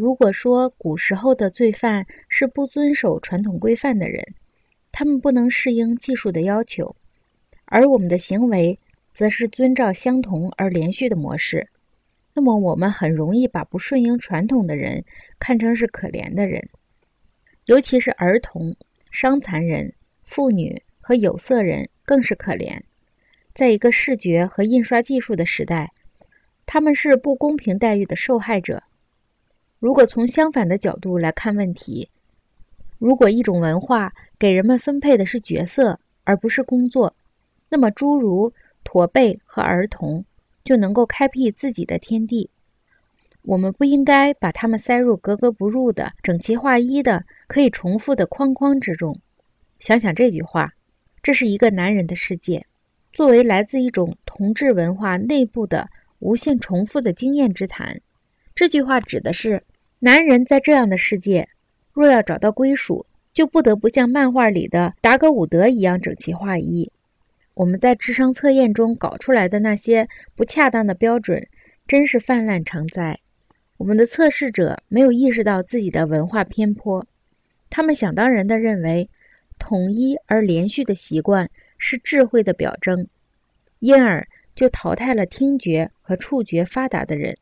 如果说古时候的罪犯是不遵守传统规范的人，他们不能适应技术的要求，而我们的行为则是遵照相同而连续的模式，那么我们很容易把不顺应传统的人看成是可怜的人，尤其是儿童、伤残人、妇女和有色人更是可怜。在一个视觉和印刷技术的时代，他们是不公平待遇的受害者。如果从相反的角度来看问题，如果一种文化给人们分配的是角色而不是工作，那么诸如驼背和儿童就能够开辟自己的天地。我们不应该把他们塞入格格不入的、整齐划一的、可以重复的框框之中。想想这句话：这是一个男人的世界。作为来自一种同质文化内部的无限重复的经验之谈，这句话指的是。男人在这样的世界，若要找到归属，就不得不像漫画里的达格伍德一样整齐划一。我们在智商测验中搞出来的那些不恰当的标准，真是泛滥成灾。我们的测试者没有意识到自己的文化偏颇，他们想当然地认为，统一而连续的习惯是智慧的表征，因而就淘汰了听觉和触觉发达的人。